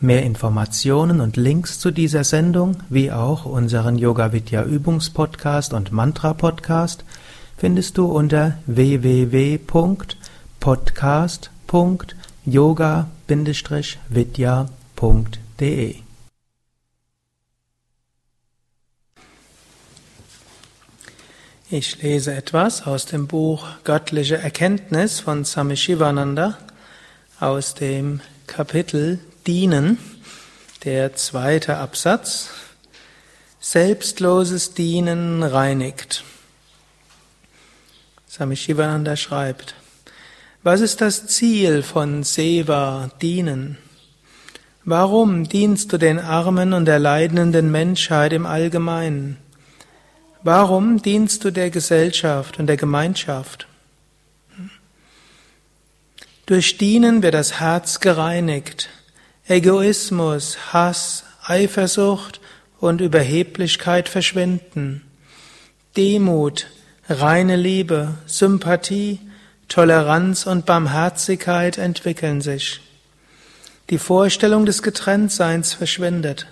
Mehr Informationen und Links zu dieser Sendung, wie auch unseren Yoga Vidya Übungspodcast und Mantra Podcast findest du unter www.podcast.yoga-vidya.de. Ich lese etwas aus dem Buch Göttliche Erkenntnis von Swami Shivananda aus dem Kapitel dienen. Der zweite Absatz. Selbstloses Dienen reinigt. Swami Shivananda schreibt, was ist das Ziel von Seva, Dienen? Warum dienst du den Armen und der leidenden Menschheit im Allgemeinen? Warum dienst du der Gesellschaft und der Gemeinschaft? Durch Dienen wird das Herz gereinigt. Egoismus, Hass, Eifersucht und Überheblichkeit verschwinden. Demut, reine Liebe, Sympathie, Toleranz und Barmherzigkeit entwickeln sich. Die Vorstellung des Getrenntseins verschwindet.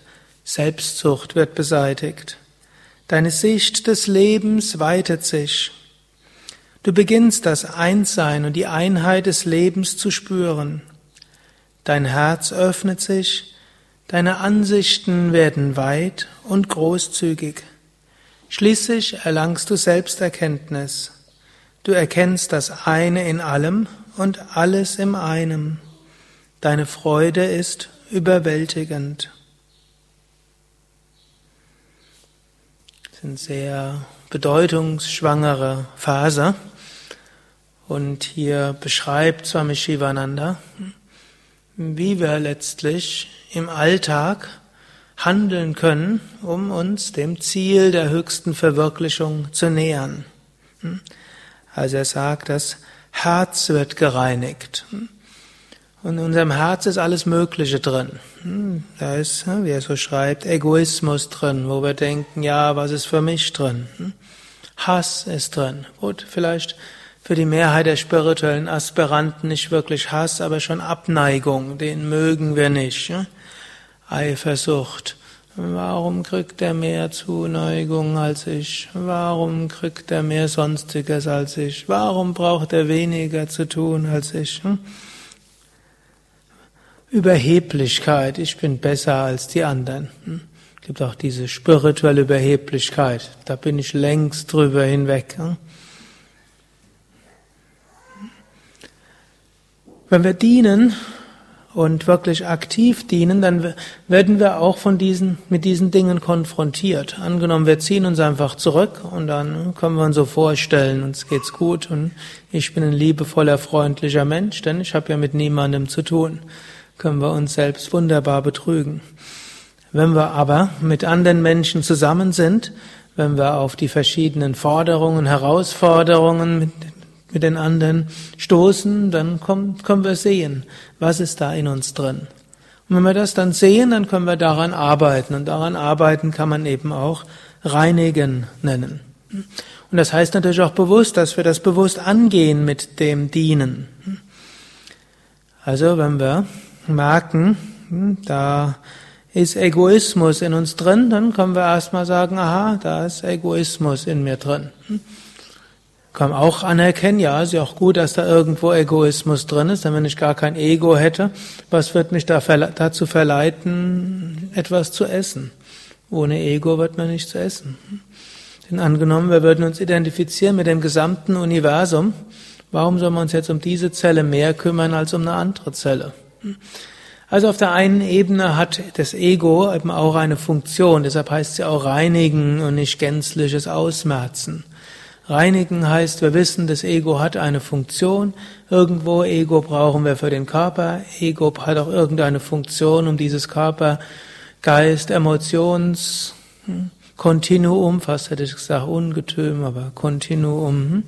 Selbstzucht wird beseitigt. Deine Sicht des Lebens weitet sich. Du beginnst das Einssein und die Einheit des Lebens zu spüren. Dein Herz öffnet sich, deine Ansichten werden weit und großzügig. Schließlich erlangst du Selbsterkenntnis. Du erkennst das eine in allem und alles im einem. Deine Freude ist überwältigend. Das sind sehr bedeutungsschwangere Phase. Und hier beschreibt Swami Shivananda, wie wir letztlich im Alltag handeln können, um uns dem Ziel der höchsten Verwirklichung zu nähern. Also er sagt, das Herz wird gereinigt. Und in unserem Herz ist alles Mögliche drin. Da ist, wie er so schreibt, Egoismus drin, wo wir denken, ja, was ist für mich drin? Hass ist drin. Gut, vielleicht für die Mehrheit der spirituellen Aspiranten nicht wirklich Hass, aber schon Abneigung, den mögen wir nicht. Eifersucht. Warum kriegt er mehr Zuneigung als ich? Warum kriegt er mehr Sonstiges als ich? Warum braucht er weniger zu tun als ich? Überheblichkeit, ich bin besser als die anderen. Es gibt auch diese spirituelle Überheblichkeit, da bin ich längst drüber hinweg. Wenn wir dienen und wirklich aktiv dienen, dann werden wir auch von diesen, mit diesen Dingen konfrontiert. Angenommen, wir ziehen uns einfach zurück und dann können wir uns so vorstellen, uns geht's gut und ich bin ein liebevoller, freundlicher Mensch, denn ich habe ja mit niemandem zu tun. Können wir uns selbst wunderbar betrügen. Wenn wir aber mit anderen Menschen zusammen sind, wenn wir auf die verschiedenen Forderungen, Herausforderungen, mit den anderen stoßen, dann kommen, können wir sehen, was ist da in uns drin. Und wenn wir das dann sehen, dann können wir daran arbeiten. Und daran arbeiten kann man eben auch reinigen nennen. Und das heißt natürlich auch bewusst, dass wir das bewusst angehen mit dem Dienen. Also wenn wir merken, da ist Egoismus in uns drin, dann können wir erstmal sagen, aha, da ist Egoismus in mir drin kann auch anerkennen, ja, ist ja auch gut, dass da irgendwo Egoismus drin ist, denn wenn ich gar kein Ego hätte, was wird mich da verle dazu verleiten, etwas zu essen? Ohne Ego wird man nicht zu essen. Denn angenommen, wir würden uns identifizieren mit dem gesamten Universum, warum soll man uns jetzt um diese Zelle mehr kümmern als um eine andere Zelle? Also auf der einen Ebene hat das Ego eben auch eine Funktion, deshalb heißt sie auch reinigen und nicht gänzliches Ausmerzen. Reinigen heißt, wir wissen, das Ego hat eine Funktion. Irgendwo Ego brauchen wir für den Körper. Ego hat auch irgendeine Funktion, um dieses Körper Geist, Emotions, hm, Kontinuum, fast hätte ich gesagt Ungetüm, aber Kontinuum, hm,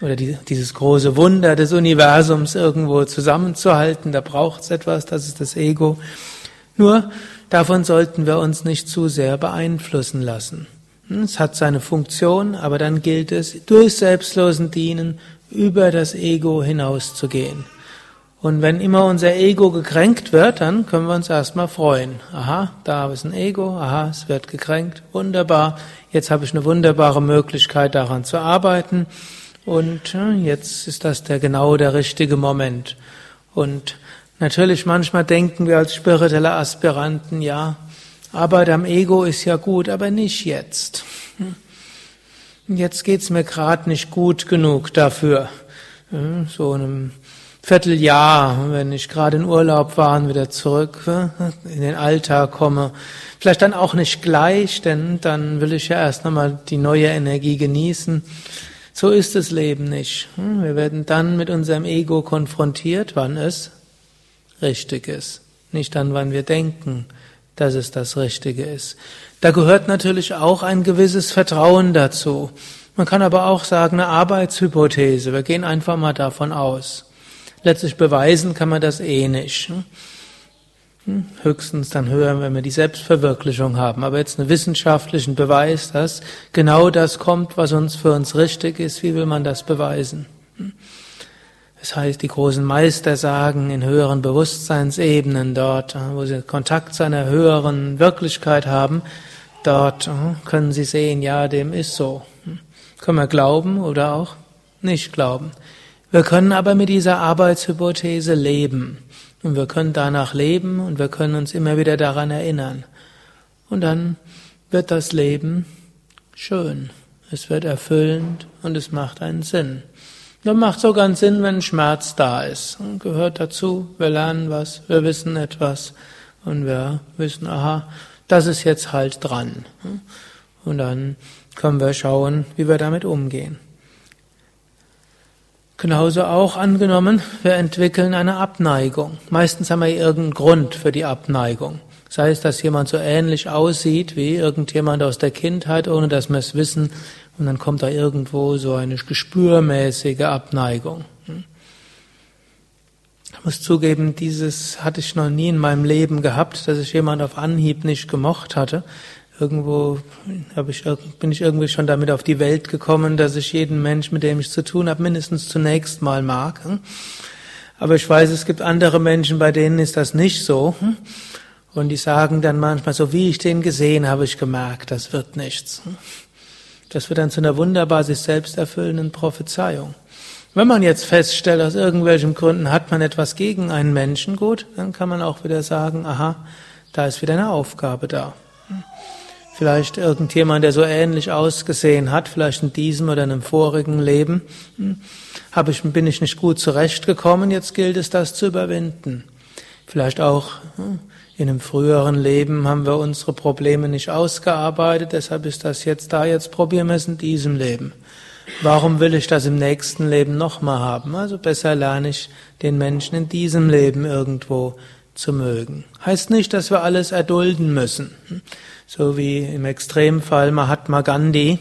oder die, dieses große Wunder des Universums irgendwo zusammenzuhalten, da braucht es etwas, das ist das Ego. Nur davon sollten wir uns nicht zu sehr beeinflussen lassen. Es hat seine Funktion, aber dann gilt es, durch selbstlosen Dienen über das Ego hinauszugehen. Und wenn immer unser Ego gekränkt wird, dann können wir uns erstmal freuen. Aha, da ist ein Ego, aha, es wird gekränkt, wunderbar. Jetzt habe ich eine wunderbare Möglichkeit daran zu arbeiten und jetzt ist das der genau der richtige Moment. Und natürlich manchmal denken wir als spirituelle Aspiranten, ja, Arbeit am Ego ist ja gut, aber nicht jetzt. Jetzt geht's mir gerade nicht gut genug dafür. So einem Vierteljahr, wenn ich gerade in Urlaub war und wieder zurück in den Alltag komme. Vielleicht dann auch nicht gleich, denn dann will ich ja erst nochmal die neue Energie genießen. So ist das Leben nicht. Wir werden dann mit unserem Ego konfrontiert, wann es richtig ist. Nicht dann, wann wir denken, dass es das Richtige ist. Da gehört natürlich auch ein gewisses Vertrauen dazu. Man kann aber auch sagen, eine Arbeitshypothese. Wir gehen einfach mal davon aus. Letztlich beweisen kann man das eh nicht. Hm? Hm? Höchstens dann hören, wenn wir die Selbstverwirklichung haben. Aber jetzt einen wissenschaftlichen Beweis, dass genau das kommt, was uns für uns richtig ist, wie will man das beweisen? Hm? Das heißt, die großen Meister sagen in höheren Bewusstseinsebenen dort, wo sie Kontakt zu einer höheren Wirklichkeit haben, dort können sie sehen, ja, dem ist so. Können wir glauben oder auch nicht glauben. Wir können aber mit dieser Arbeitshypothese leben. Und wir können danach leben und wir können uns immer wieder daran erinnern. Und dann wird das Leben schön. Es wird erfüllend und es macht einen Sinn. Das macht sogar einen Sinn, wenn Schmerz da ist. Und gehört dazu, wir lernen was, wir wissen etwas und wir wissen, aha, das ist jetzt halt dran. Und dann können wir schauen, wie wir damit umgehen. Genauso auch angenommen, wir entwickeln eine Abneigung. Meistens haben wir irgendeinen Grund für die Abneigung. Sei es, dass jemand so ähnlich aussieht wie irgendjemand aus der Kindheit, ohne dass wir es wissen, und dann kommt da irgendwo so eine gespürmäßige Abneigung. Ich muss zugeben, dieses hatte ich noch nie in meinem Leben gehabt, dass ich jemand auf Anhieb nicht gemocht hatte. Irgendwo ich, bin ich irgendwie schon damit auf die Welt gekommen, dass ich jeden Mensch, mit dem ich zu tun habe, mindestens zunächst mal mag. Hm? Aber ich weiß, es gibt andere Menschen, bei denen ist das nicht so. Und die sagen dann manchmal, so wie ich den gesehen habe, ich gemerkt, das wird nichts. Das wird dann zu einer wunderbar sich selbst erfüllenden Prophezeiung. Wenn man jetzt feststellt, aus irgendwelchen Gründen hat man etwas gegen einen Menschen, gut, dann kann man auch wieder sagen, aha, da ist wieder eine Aufgabe da. Vielleicht irgendjemand, der so ähnlich ausgesehen hat, vielleicht in diesem oder in einem vorigen Leben, habe ich, bin ich nicht gut zurechtgekommen, jetzt gilt es, das zu überwinden. Vielleicht auch hm, in einem früheren Leben haben wir unsere Probleme nicht ausgearbeitet, deshalb ist das jetzt da, jetzt probieren wir es in diesem Leben. Warum will ich das im nächsten Leben nochmal haben? Also besser lerne ich den Menschen in diesem Leben irgendwo zu mögen. Heißt nicht, dass wir alles erdulden müssen. So wie im Extremfall Mahatma Gandhi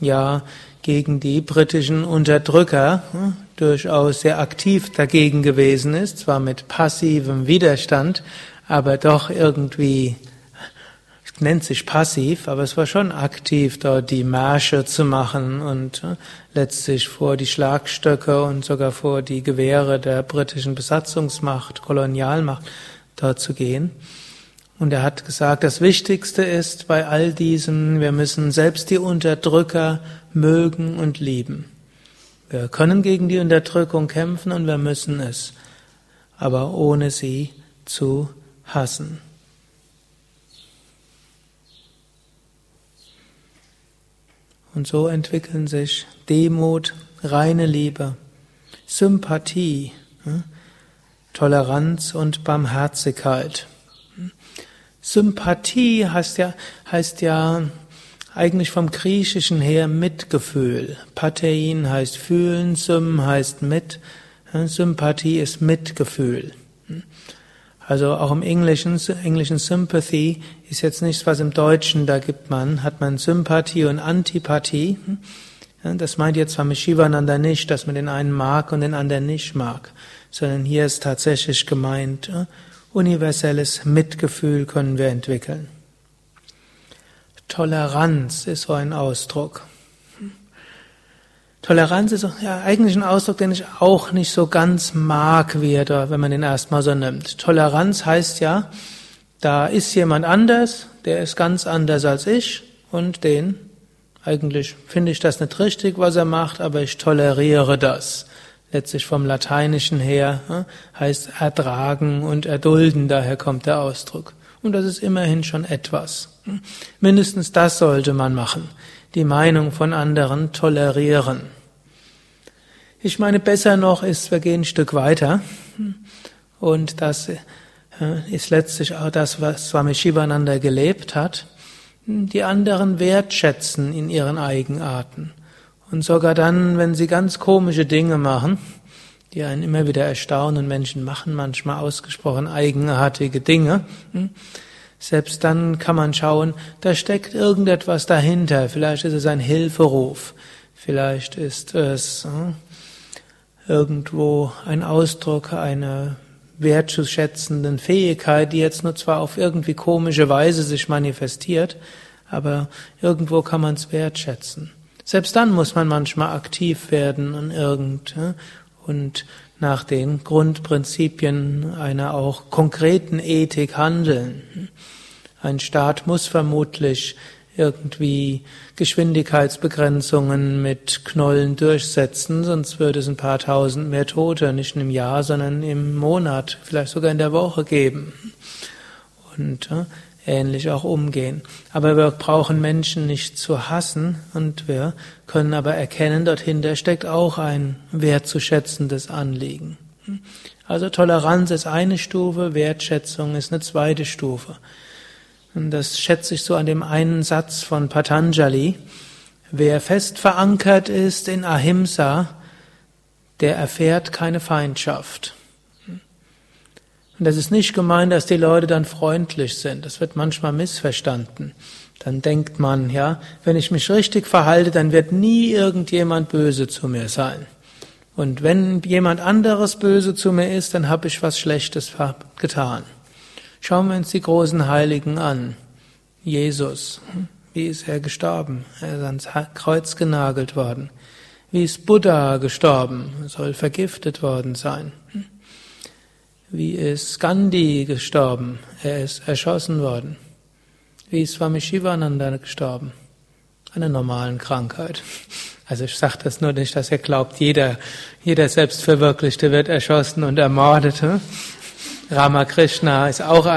ja gegen die britischen Unterdrücker hm, durchaus sehr aktiv dagegen gewesen ist, zwar mit passivem Widerstand, aber doch irgendwie nennt sich passiv, aber es war schon aktiv, dort die Märsche zu machen und äh, letztlich vor die Schlagstöcke und sogar vor die Gewehre der britischen Besatzungsmacht, Kolonialmacht dort zu gehen. Und er hat gesagt, das Wichtigste ist bei all diesem, wir müssen selbst die Unterdrücker mögen und lieben. Wir können gegen die Unterdrückung kämpfen und wir müssen es, aber ohne sie zu hassen. Und so entwickeln sich Demut, reine Liebe, Sympathie, hm, Toleranz und Barmherzigkeit. Sympathie heißt ja, heißt ja eigentlich vom Griechischen her Mitgefühl. Patein heißt fühlen, Sym heißt mit. Sympathie ist Mitgefühl. Also auch im Englischen, englischen Sympathy ist jetzt nichts, was im Deutschen da gibt man, hat man Sympathie und Antipathie. Das meint jetzt zwar mit Shivananda nicht, dass man den einen mag und den anderen nicht mag, sondern hier ist tatsächlich gemeint, universelles Mitgefühl können wir entwickeln. Toleranz ist so ein Ausdruck. Toleranz ist ja eigentlich ein Ausdruck, den ich auch nicht so ganz mag, wie er da, wenn man den erstmal so nimmt. Toleranz heißt ja, da ist jemand anders, der ist ganz anders als ich und den, eigentlich finde ich das nicht richtig, was er macht, aber ich toleriere das. Letztlich vom Lateinischen her hm, heißt ertragen und erdulden, daher kommt der Ausdruck. Und das ist immerhin schon etwas. Mindestens das sollte man machen die Meinung von anderen tolerieren. Ich meine, besser noch ist, wir gehen ein Stück weiter. Und das äh, ist letztlich auch das, was Swami Shivananda gelebt hat. Die anderen wertschätzen in ihren Eigenarten. Und sogar dann, wenn sie ganz komische Dinge machen, die einen immer wieder erstaunen, Menschen machen manchmal ausgesprochen eigenartige Dinge, hm, selbst dann kann man schauen, da steckt irgendetwas dahinter. Vielleicht ist es ein Hilferuf. Vielleicht ist es hm, irgendwo ein Ausdruck einer wertzuschätzenden Fähigkeit, die jetzt nur zwar auf irgendwie komische Weise sich manifestiert, aber irgendwo kann man es wertschätzen. Selbst dann muss man manchmal aktiv werden und irgend und nach den Grundprinzipien einer auch konkreten Ethik handeln. Ein Staat muss vermutlich irgendwie Geschwindigkeitsbegrenzungen mit Knollen durchsetzen, sonst würde es ein paar tausend mehr Tote nicht im Jahr, sondern im Monat, vielleicht sogar in der Woche geben. Und äh, ähnlich auch umgehen. Aber wir brauchen Menschen nicht zu hassen und wir können aber erkennen, dahinter steckt auch ein wertzuschätzendes Anliegen. Also Toleranz ist eine Stufe, Wertschätzung ist eine zweite Stufe. Und das schätze ich so an dem einen Satz von Patanjali. Wer fest verankert ist in Ahimsa, der erfährt keine Feindschaft. Und das ist nicht gemeint, dass die Leute dann freundlich sind. Das wird manchmal missverstanden. Dann denkt man, ja, wenn ich mich richtig verhalte, dann wird nie irgendjemand böse zu mir sein. Und wenn jemand anderes böse zu mir ist, dann habe ich was Schlechtes getan. Schauen wir uns die großen Heiligen an. Jesus, wie ist er gestorben? Er ist ans Kreuz genagelt worden. Wie ist Buddha gestorben? Er soll vergiftet worden sein. Wie ist Gandhi gestorben? Er ist erschossen worden. Wie ist Swami Shivananda gestorben? Einer normalen Krankheit. Also ich sage das nur nicht, dass ihr glaubt, jeder, jeder Selbstverwirklichte wird erschossen und ermordet. Ramakrishna ist auch,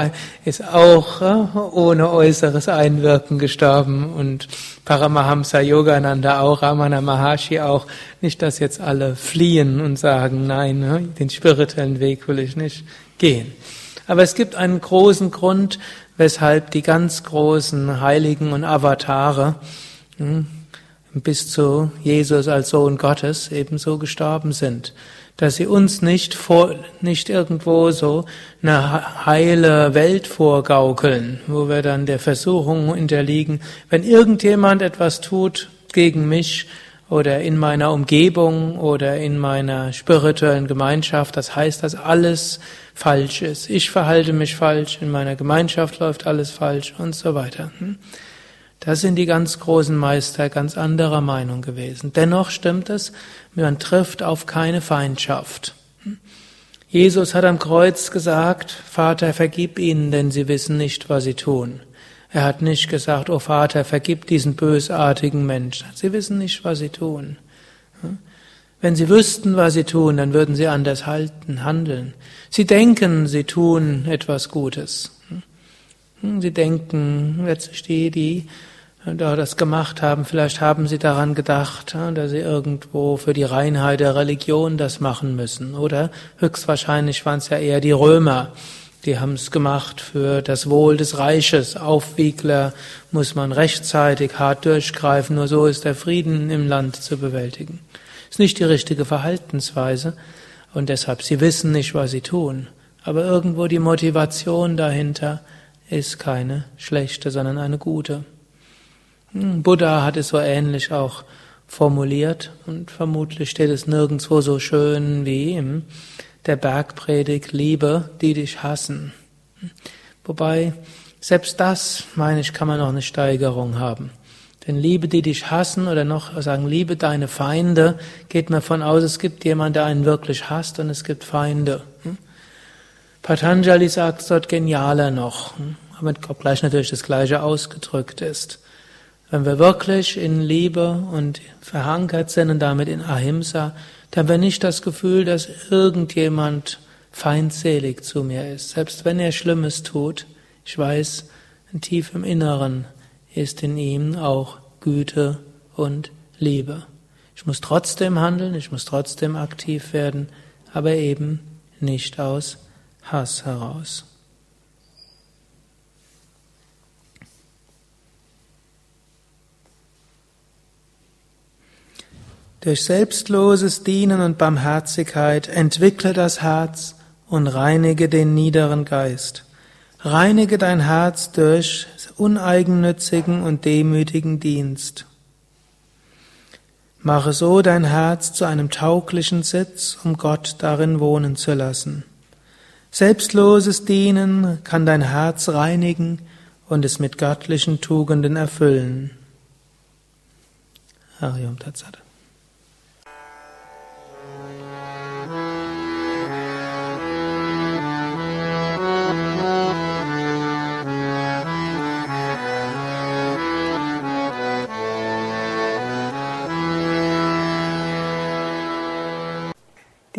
ist auch äh, ohne äußeres Einwirken gestorben und Paramahamsa Yogananda auch, Ramana Maharshi auch. Nicht, dass jetzt alle fliehen und sagen, nein, ne, den spirituellen Weg will ich nicht gehen. Aber es gibt einen großen Grund, weshalb die ganz großen Heiligen und Avatare hm, bis zu Jesus als Sohn Gottes ebenso gestorben sind dass sie uns nicht vor, nicht irgendwo so eine heile Welt vorgaukeln, wo wir dann der Versuchung unterliegen, wenn irgendjemand etwas tut gegen mich oder in meiner Umgebung oder in meiner spirituellen Gemeinschaft, das heißt, dass alles falsch ist. Ich verhalte mich falsch, in meiner Gemeinschaft läuft alles falsch und so weiter. Hm? Da sind die ganz großen Meister ganz anderer Meinung gewesen. Dennoch stimmt es, man trifft auf keine Feindschaft. Jesus hat am Kreuz gesagt, Vater, vergib ihnen, denn sie wissen nicht, was sie tun. Er hat nicht gesagt, oh Vater, vergib diesen bösartigen Menschen. Sie wissen nicht, was sie tun. Wenn sie wüssten, was sie tun, dann würden sie anders halten, handeln. Sie denken, sie tun etwas Gutes. Sie denken, letztlich die, die da das gemacht haben, vielleicht haben sie daran gedacht, dass sie irgendwo für die Reinheit der Religion das machen müssen. Oder höchstwahrscheinlich waren es ja eher die Römer, die haben es gemacht für das Wohl des Reiches. Aufwiegler muss man rechtzeitig hart durchgreifen, nur so ist der Frieden im Land zu bewältigen. Ist nicht die richtige Verhaltensweise und deshalb, sie wissen nicht, was sie tun. Aber irgendwo die Motivation dahinter ist keine schlechte, sondern eine gute. Hm, Buddha hat es so ähnlich auch formuliert und vermutlich steht es nirgendwo so schön wie im der Bergpredigt Liebe, die dich hassen. Wobei selbst das, meine ich, kann man noch eine Steigerung haben. Denn Liebe, die dich hassen oder noch sagen, liebe deine Feinde, geht mir von aus, es gibt jemand, der einen wirklich hasst und es gibt Feinde. Patanjali sagt es dort genialer noch, aber gleich natürlich das Gleiche ausgedrückt ist. Wenn wir wirklich in Liebe und verankert sind und damit in Ahimsa, dann haben wir nicht das Gefühl, dass irgendjemand feindselig zu mir ist. Selbst wenn er Schlimmes tut, ich weiß, tief im Inneren ist in ihm auch Güte und Liebe. Ich muss trotzdem handeln, ich muss trotzdem aktiv werden, aber eben nicht aus Hass heraus. Durch selbstloses Dienen und Barmherzigkeit entwickle das Herz und reinige den niederen Geist. Reinige dein Herz durch uneigennützigen und demütigen Dienst. Mache so dein Herz zu einem tauglichen Sitz, um Gott darin wohnen zu lassen. Selbstloses Dienen kann dein Herz reinigen und es mit göttlichen Tugenden erfüllen. Harium Tatsada.